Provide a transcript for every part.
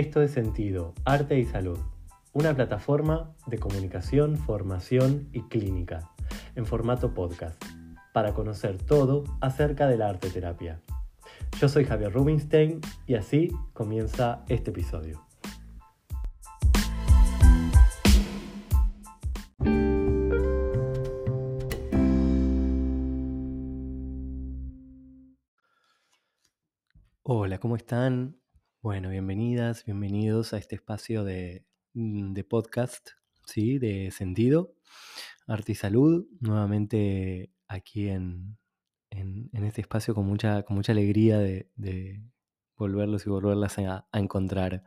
Esto es Sentido, Arte y Salud, una plataforma de comunicación, formación y clínica, en formato podcast, para conocer todo acerca de la arte terapia. Yo soy Javier Rubinstein y así comienza este episodio. Hola, ¿cómo están? Bueno, bienvenidas, bienvenidos a este espacio de, mm, podcast, ¿sí? De sentido, arte y salud, nuevamente aquí en, este espacio con mucha, con mucha alegría de, volverlos y volverlas a, encontrar.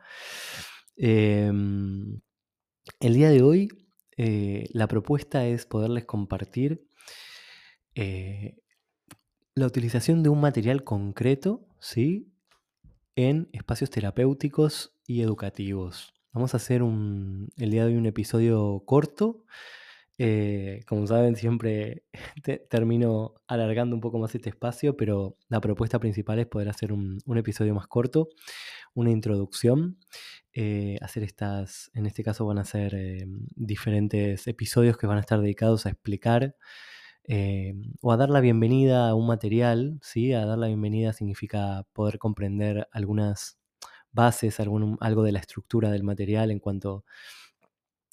Em, el día de hoy eh, la propuesta es poderles compartir eh, la utilización de un material concreto, ¿sí? En espacios terapéuticos y educativos. Vamos a hacer un, el día de hoy un episodio corto. Eh, como saben, siempre termino alargando un poco más este espacio, pero la propuesta principal es poder hacer un, episodio más corto, una introducción. Eh, hacer estas, en este caso van a ser eh, diferentes episodios que van a estar dedicados a explicar eh, o a dar la bienvenida a un material, ¿sí? A dar la bienvenida significa poder comprender algunas bases, algo de la estructura del material en cuanto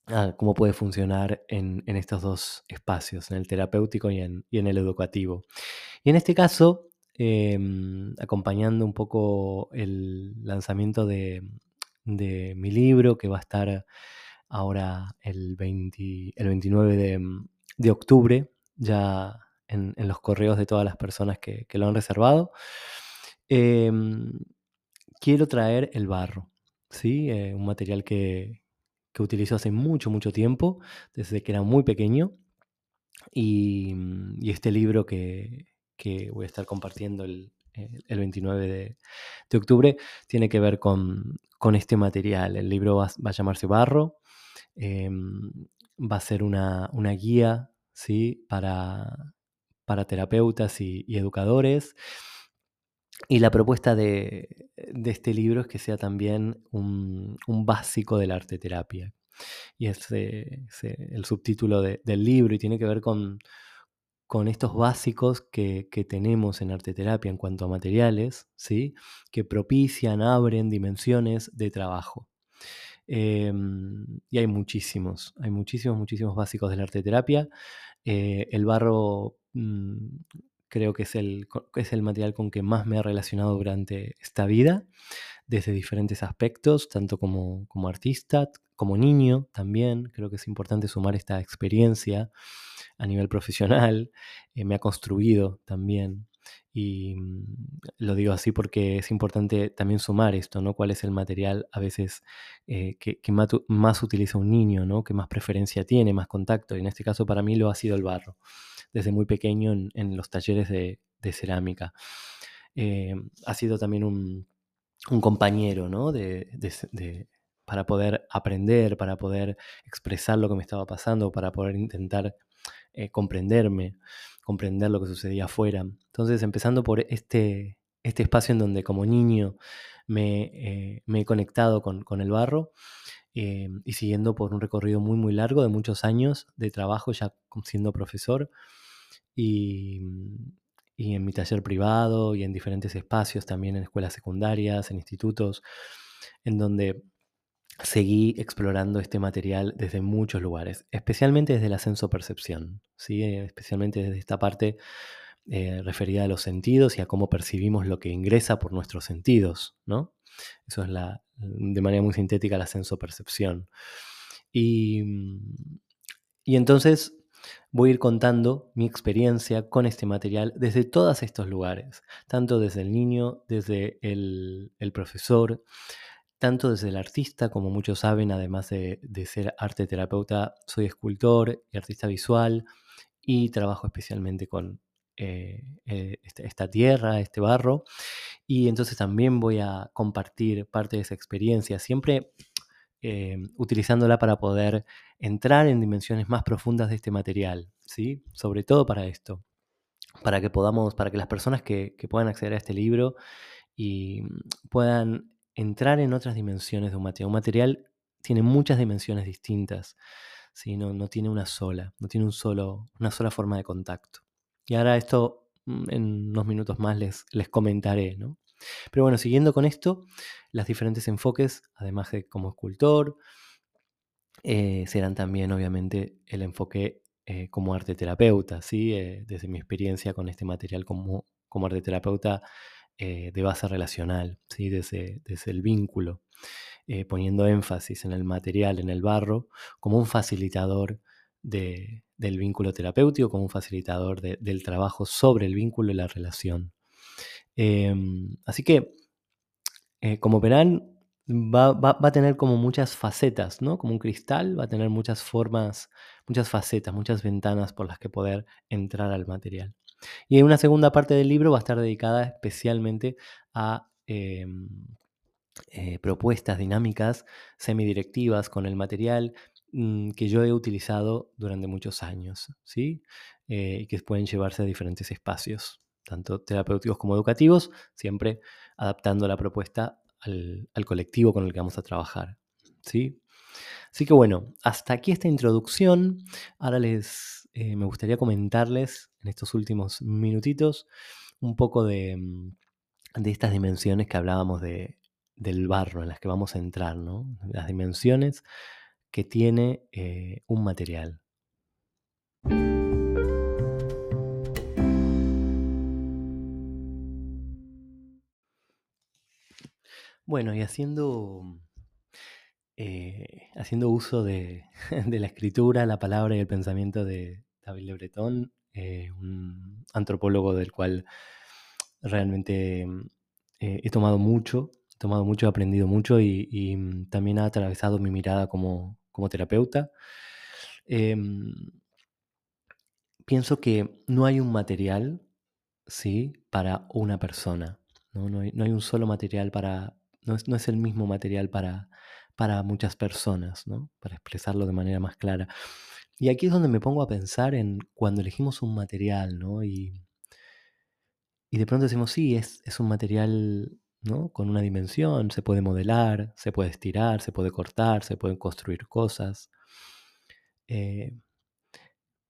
a cómo puede funcionar en, estos dos espacios, en el terapéutico y en, el educativo. Y en este caso, em, acompañando un poco el lanzamiento de, mi libro, que va a estar ahora el, 29 de, de octubre, ya en, los correos de todas las personas que, lo han reservado. Em, quiero traer el barro, ¿sí? Eh, un material que, que utilizo hace mucho, mucho tiempo, desde que era muy pequeño. Y, este libro que, voy a estar compartiendo el, 29 de, octubre tiene que ver con, este material. El libro va, a llamarse Barro. Em, va a ser una, una guía ¿sí? para, para terapeutas y, educadores. Y la propuesta de, este libro es que sea también un, básico de la arte terapia. Y es, el subtítulo del libro y tiene que ver con, con estos básicos que, tenemos en arte terapia en cuanto a materiales, ¿sí? que propician, abren dimensiones de trabajo. Em, y hay muchísimos, hay muchísimos, muchísimos básicos de la arte terapia. Eh, el barro mm, creo que es el, es el material con que más me ha relacionado durante esta vida, desde diferentes aspectos, tanto como, como artista, como niño también. Creo que es importante sumar esta experiencia a nivel profesional. Eh, me ha construido también y mm, lo digo así porque es importante también sumar esto, ¿no? ¿Cuál es el material a veces eh, que, más, utiliza un niño, ¿no? Que más preferencia tiene, más contacto. Y en este caso para mí lo ha sido el barro, desde muy pequeño en, los talleres de, cerámica. Eh, ha sido también un, compañero, ¿no? para poder aprender, para poder expresar lo que me estaba pasando, para poder intentar eh, comprenderme comprender lo que sucedía afuera. Entonces, empezando por este, este espacio en donde como niño me, eh, he conectado con, el barro eh, y siguiendo por un recorrido muy, muy largo de muchos años de trabajo ya siendo profesor y, y en mi taller privado y en diferentes espacios, también en escuelas secundarias, en institutos, en donde seguí explorando este material desde muchos lugares, especialmente desde el ascenso percepción, ¿sí? especialmente desde esta parte eh, referida a los sentidos y a cómo percibimos lo que ingresa por nuestros sentidos. ¿no? Eso es la, de manera muy sintética el ascenso percepción. Y, y entonces voy a ir contando mi experiencia con este material desde todos estos lugares, tanto desde el niño, desde el, el profesor, tanto desde el artista, como muchos saben, además de, ser arte terapeuta, soy escultor y artista visual y trabajo especialmente con eh, eh, este, esta, tierra, este barro. Y entonces también voy a compartir parte de esa experiencia, siempre eh, utilizándola para poder entrar en dimensiones más profundas de este material, ¿sí? Sobre todo para esto, para que podamos, para que las personas que, que puedan acceder a este libro y puedan entrar en otras dimensiones de un material. Un material tiene muchas dimensiones distintas, ¿sí? no, no tiene una sola, no tiene un solo, una sola forma de contacto. Y ahora esto mm, en unos minutos más les, les comentaré. ¿no? Pero bueno, siguiendo con esto, los diferentes enfoques, además de como escultor, eh, serán también obviamente el enfoque eh, como arte terapeuta, ¿sí? Eh, desde mi experiencia con este material como, como arte terapeuta de base relacional, ¿sí? desde, desde el vínculo, poniendo énfasis en el material, en el barro, como un facilitador del vínculo terapéutico, como un facilitador del trabajo sobre el vínculo y la relación. Em, así que, como verán, va, a tener como muchas facetas, ¿no? Como un cristal, va a tener muchas formas, muchas facetas, muchas ventanas por las que poder entrar al material. Y una segunda parte del libro va a estar dedicada especialmente a em, eh, propuestas dinámicas semidirectivas con el material mm, que yo he utilizado durante muchos años, ¿sí? Eh, y que pueden llevarse a diferentes espacios, tanto terapéuticos como educativos, siempre adaptando la propuesta al, colectivo con el que vamos a trabajar. ¿sí? Así que bueno, hasta aquí esta introducción. Ahora les, eh, me gustaría comentarles en estos últimos minutitos un poco de, mm, estas dimensiones que hablábamos de, del barro en las que vamos a entrar, ¿no? las dimensiones que tiene eh, un material. Bueno, y haciendo, eh, haciendo uso de, la escritura, la palabra y el pensamiento de David Le Breton, eh, un antropólogo del cual realmente eh, he tomado mucho, he tomado mucho, he aprendido mucho y, mm, también ha atravesado mi mirada como, terapeuta. Em, pienso que no hay un material, ¿sí? Para una persona. no hay, un solo material para, no es, el mismo material para, para muchas personas, ¿no? Para expresarlo de manera más clara. Y aquí es donde me pongo a pensar en cuando elegimos un material, ¿no? Y, de pronto decimos, sí, es, es un material ¿no? con una dimensión, se puede modelar, se puede estirar, se puede cortar, se pueden construir cosas. Eh,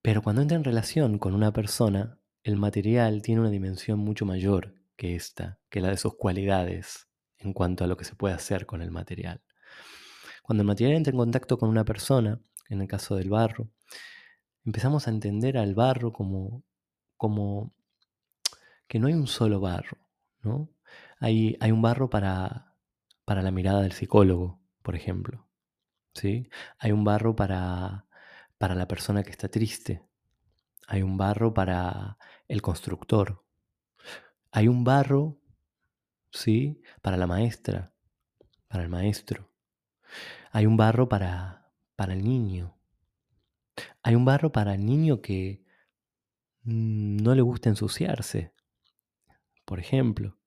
pero cuando entra en relación con una persona, el material tiene una dimensión mucho mayor que esta, que la de sus cualidades, en cuanto a lo que se puede hacer con el material. Cuando el material entra en contacto con una persona, en el caso del barro, empezamos a entender al barro como, que no hay un solo barro, ¿no? Hay, hay un barro para, para la mirada del psicólogo, por ejemplo. ¿sí? Hay un barro para, para la persona que está triste. Hay un barro para el constructor. Hay un barro ¿sí? Para la maestra, para el maestro. Hay un barro para, para el niño. Hay un barro para el niño que no le gusta ensuciarse, por ejemplo.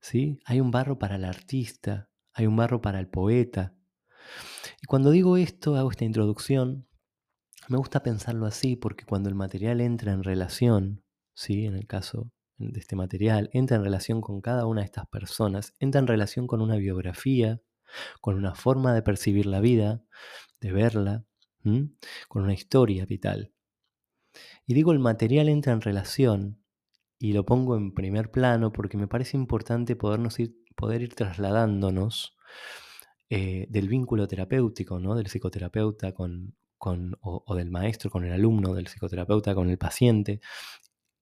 ¿sí? Hay un barro para el artista, hay un barro para el poeta. Y cuando digo esto, hago esta introducción, me gusta pensarlo así porque cuando el material entra en relación, ¿sí? en el caso de este material, entra en relación con cada una de estas personas, entra en relación con una biografía, con una forma de percibir la vida, de verla, con una historia vital. Y digo, el material entra en relación y lo pongo en primer plano porque me parece importante podernos ir, poder ir trasladándonos eh, del vínculo terapéutico, ¿no? del psicoterapeuta con, con, o, del maestro con el alumno, del psicoterapeuta con el paciente,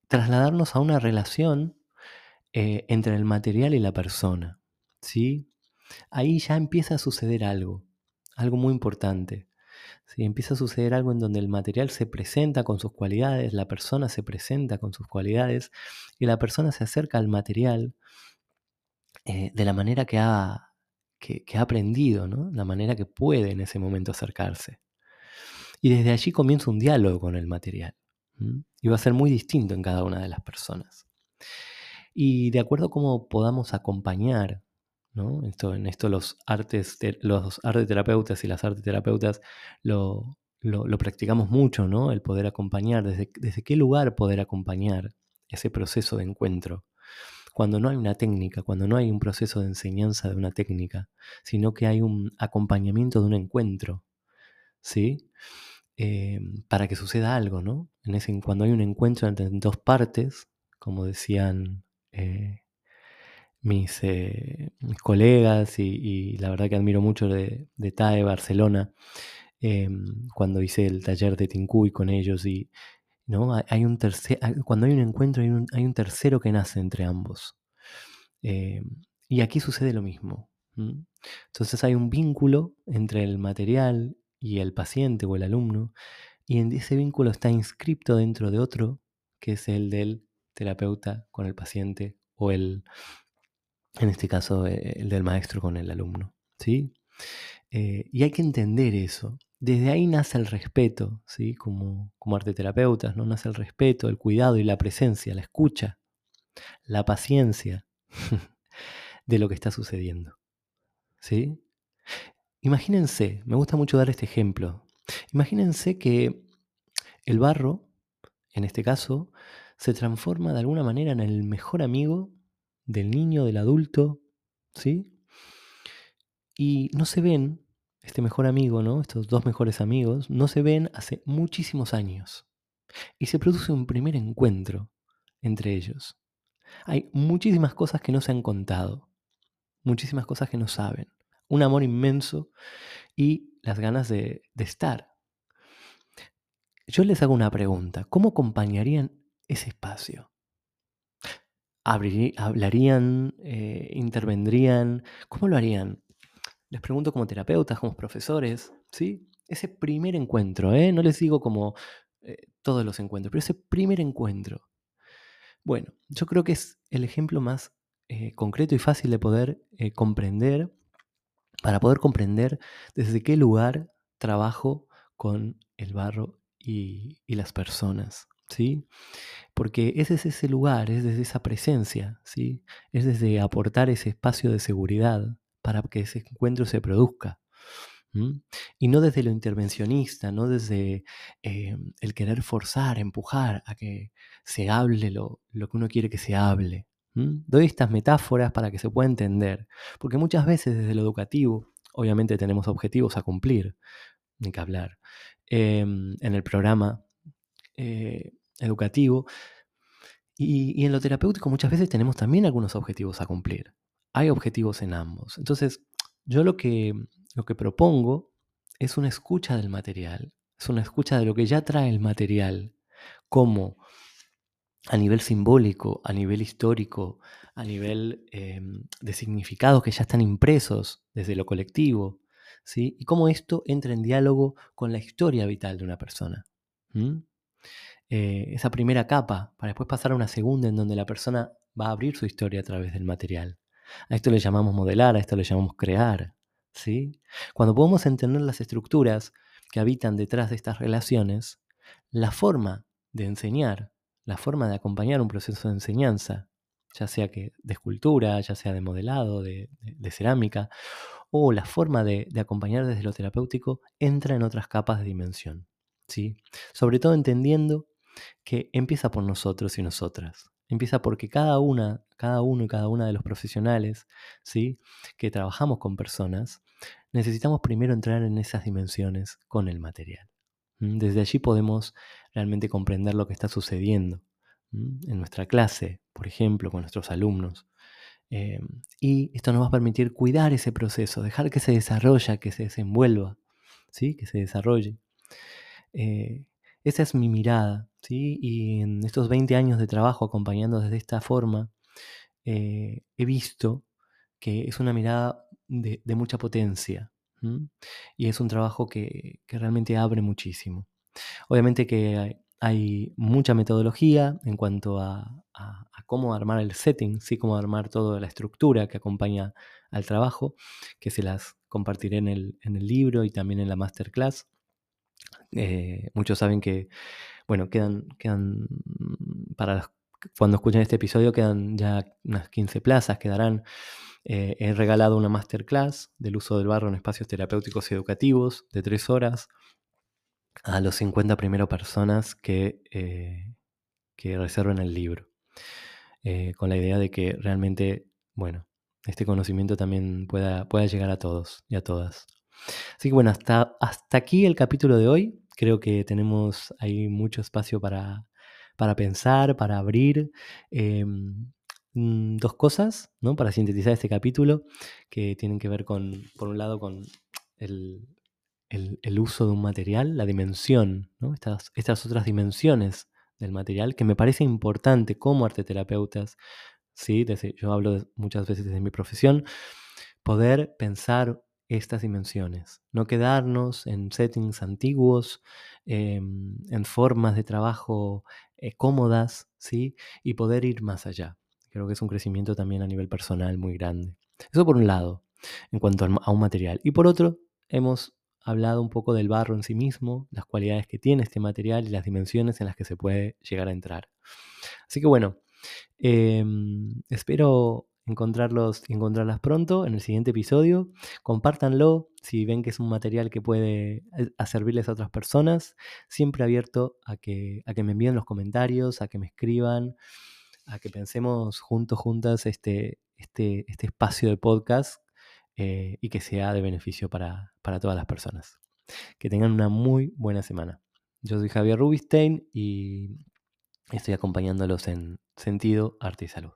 trasladarnos a una relación eh, entre el material y la persona. ¿sí? Ahí ya empieza a suceder algo, algo muy importante. ¿sí? Empieza a suceder algo en donde el material se presenta con sus cualidades, la persona se presenta con sus cualidades y la persona se acerca al material eh, de la manera que ha, que, ha aprendido, la manera que puede en ese momento acercarse. Y desde allí comienza un diálogo con el material. Y va a ser muy distinto en cada una de las personas. Y de acuerdo a cómo podamos acompañar, ¿no? Esto, en esto los artes, los arte terapeutas y las arte terapeutas lo, lo, practicamos mucho, ¿no? El poder acompañar, desde, desde qué lugar poder acompañar ese proceso de encuentro cuando no hay una técnica, cuando no hay un proceso de enseñanza de una técnica, sino que hay un acompañamiento de un encuentro, ¿sí? Eh, para que suceda algo, ¿no? En ese, cuando hay un encuentro entre dos partes, como decían eh, mis, eh, mis, colegas y, la verdad que admiro mucho de, de TAE Barcelona, cuando hice el taller de Tincuy con ellos y ¿no? Hay un tercer, cuando hay un encuentro hay un, hay un tercero que nace entre ambos. y aquí sucede lo mismo. Entonces hay un vínculo entre el material y el paciente o el alumno, y en ese vínculo está inscripto dentro de otro, que es el del terapeuta con el paciente, o el, en este caso, eh, el del maestro con el alumno. ¿sí? Eh, y hay que entender eso. Desde ahí nace el respeto, ¿sí? como, como arteterapeutas, ¿no? nace el respeto, el cuidado y la presencia, la escucha, la paciencia de lo que está sucediendo. ¿sí? Imagínense, me gusta mucho dar este ejemplo. Imagínense que el barro, en este caso, se transforma de alguna manera en el mejor amigo del niño, del adulto, ¿sí? Y no se ven, este mejor amigo, ¿no? Estos dos mejores amigos, no se ven hace muchísimos años. Y se produce un primer encuentro entre ellos. Hay muchísimas cosas que no se han contado, muchísimas cosas que no saben un amor inmenso y las ganas de, estar. Yo les hago una pregunta, ¿cómo acompañarían ese espacio? ¿Hablarían? Eh, ¿Intervendrían? ¿Cómo lo harían? Les pregunto como terapeutas, como profesores, ¿sí? Ese primer encuentro, ¿eh? No les digo como eh, todos los encuentros, pero ese primer encuentro. Bueno, yo creo que es el ejemplo más concreto y fácil de poder comprender para poder comprender desde qué lugar trabajo con el barro y, las personas, ¿sí? Porque es ese lugar, es desde esa presencia, ¿sí? Es desde aportar ese espacio de seguridad para que ese encuentro se produzca. Y no desde lo intervencionista, no desde eh, el querer forzar, empujar a que se hable lo, lo que uno quiere que se hable, Doy estas metáforas para que se pueda entender, porque muchas veces desde lo educativo, obviamente tenemos objetivos a cumplir, ni que hablar, em, en el programa eh, educativo, y, en lo terapéutico muchas veces tenemos también algunos objetivos a cumplir. Hay objetivos en ambos. Entonces, yo lo que, lo que propongo es una escucha del material, es una escucha de lo que ya trae el material, como a nivel simbólico, a nivel histórico, a nivel em, de significados que ya están impresos desde lo colectivo, ¿sí? y cómo esto entra en diálogo con la historia vital de una persona. Eh, esa primera capa, para después pasar a una segunda en donde la persona va a abrir su historia a través del material. A esto le llamamos modelar, a esto le llamamos crear. ¿sí? Cuando podemos entender las estructuras que habitan detrás de estas relaciones, la forma de enseñar la forma de acompañar un proceso de enseñanza, ya sea que de escultura, ya sea de modelado, de, cerámica, o la forma de, acompañar desde lo terapéutico, entra en otras capas de dimensión. ¿Sí? Sobre todo entendiendo que empieza por nosotros y nosotras. Empieza porque cada una, cada uno y cada una de los profesionales ¿sí? que trabajamos con personas, necesitamos primero entrar en esas dimensiones con el material. Desde allí podemos realmente comprender lo que está sucediendo en nuestra clase, por ejemplo, con nuestros alumnos. Eh, y esto nos va a permitir cuidar ese proceso, dejar que se desarrolle, que se desenvuelva, ¿sí? que se desarrolle. Eh, esa es mi mirada, ¿sí? y en estos 20 años de trabajo acompañando desde esta forma, eh, he visto que es una mirada de, mucha potencia, y es un trabajo que, realmente abre muchísimo. Obviamente que hay, mucha metodología en cuanto a, cómo armar el setting, ¿sí? cómo armar toda la estructura que acompaña al trabajo, que se las compartiré en el, libro y también en la masterclass. Eh, muchos saben que, bueno, quedan, quedan para cuando escuchen este episodio quedan ya unas 15 plazas, quedarán eh, he regalado una masterclass del uso del barro en espacios terapéuticos y educativos de tres horas a los 50 primeras personas que, eh, que reserven el libro. con la idea de que realmente, bueno, este conocimiento también pueda, pueda llegar a todos y a todas. Así que bueno, hasta, hasta aquí el capítulo de hoy. Creo que tenemos ahí mucho espacio para, para pensar, para abrir. Em, mm, dos cosas, ¿no? Para sintetizar este capítulo, que tienen que ver con, por un lado, con el, el, uso de un material, la dimensión, estas, estas otras dimensiones del material, que me parece importante como arteterapeutas, ¿sí? yo hablo muchas veces desde mi profesión, poder pensar estas dimensiones, no quedarnos en settings antiguos, em, en formas de trabajo eh, cómodas, ¿sí? y poder ir más allá. Creo que es un crecimiento también a nivel personal muy grande. Eso por un lado, en cuanto a un material. Y por otro, hemos hablado un poco del barro en sí mismo, las cualidades que tiene este material y las dimensiones en las que se puede llegar a entrar. Así que bueno, em, espero encontrarlos encontrarlas pronto en el siguiente episodio. Compártanlo si ven que es un material que puede eh, servirles a otras personas. Siempre abierto a que, a que me envíen los comentarios, a que me escriban, a que pensemos juntos, juntas este, este, este espacio de podcast eh, y que sea de beneficio para, para todas las personas. Que tengan una muy buena semana. Yo soy Javier Rubistein y estoy acompañándolos en Sentido, Arte y Salud.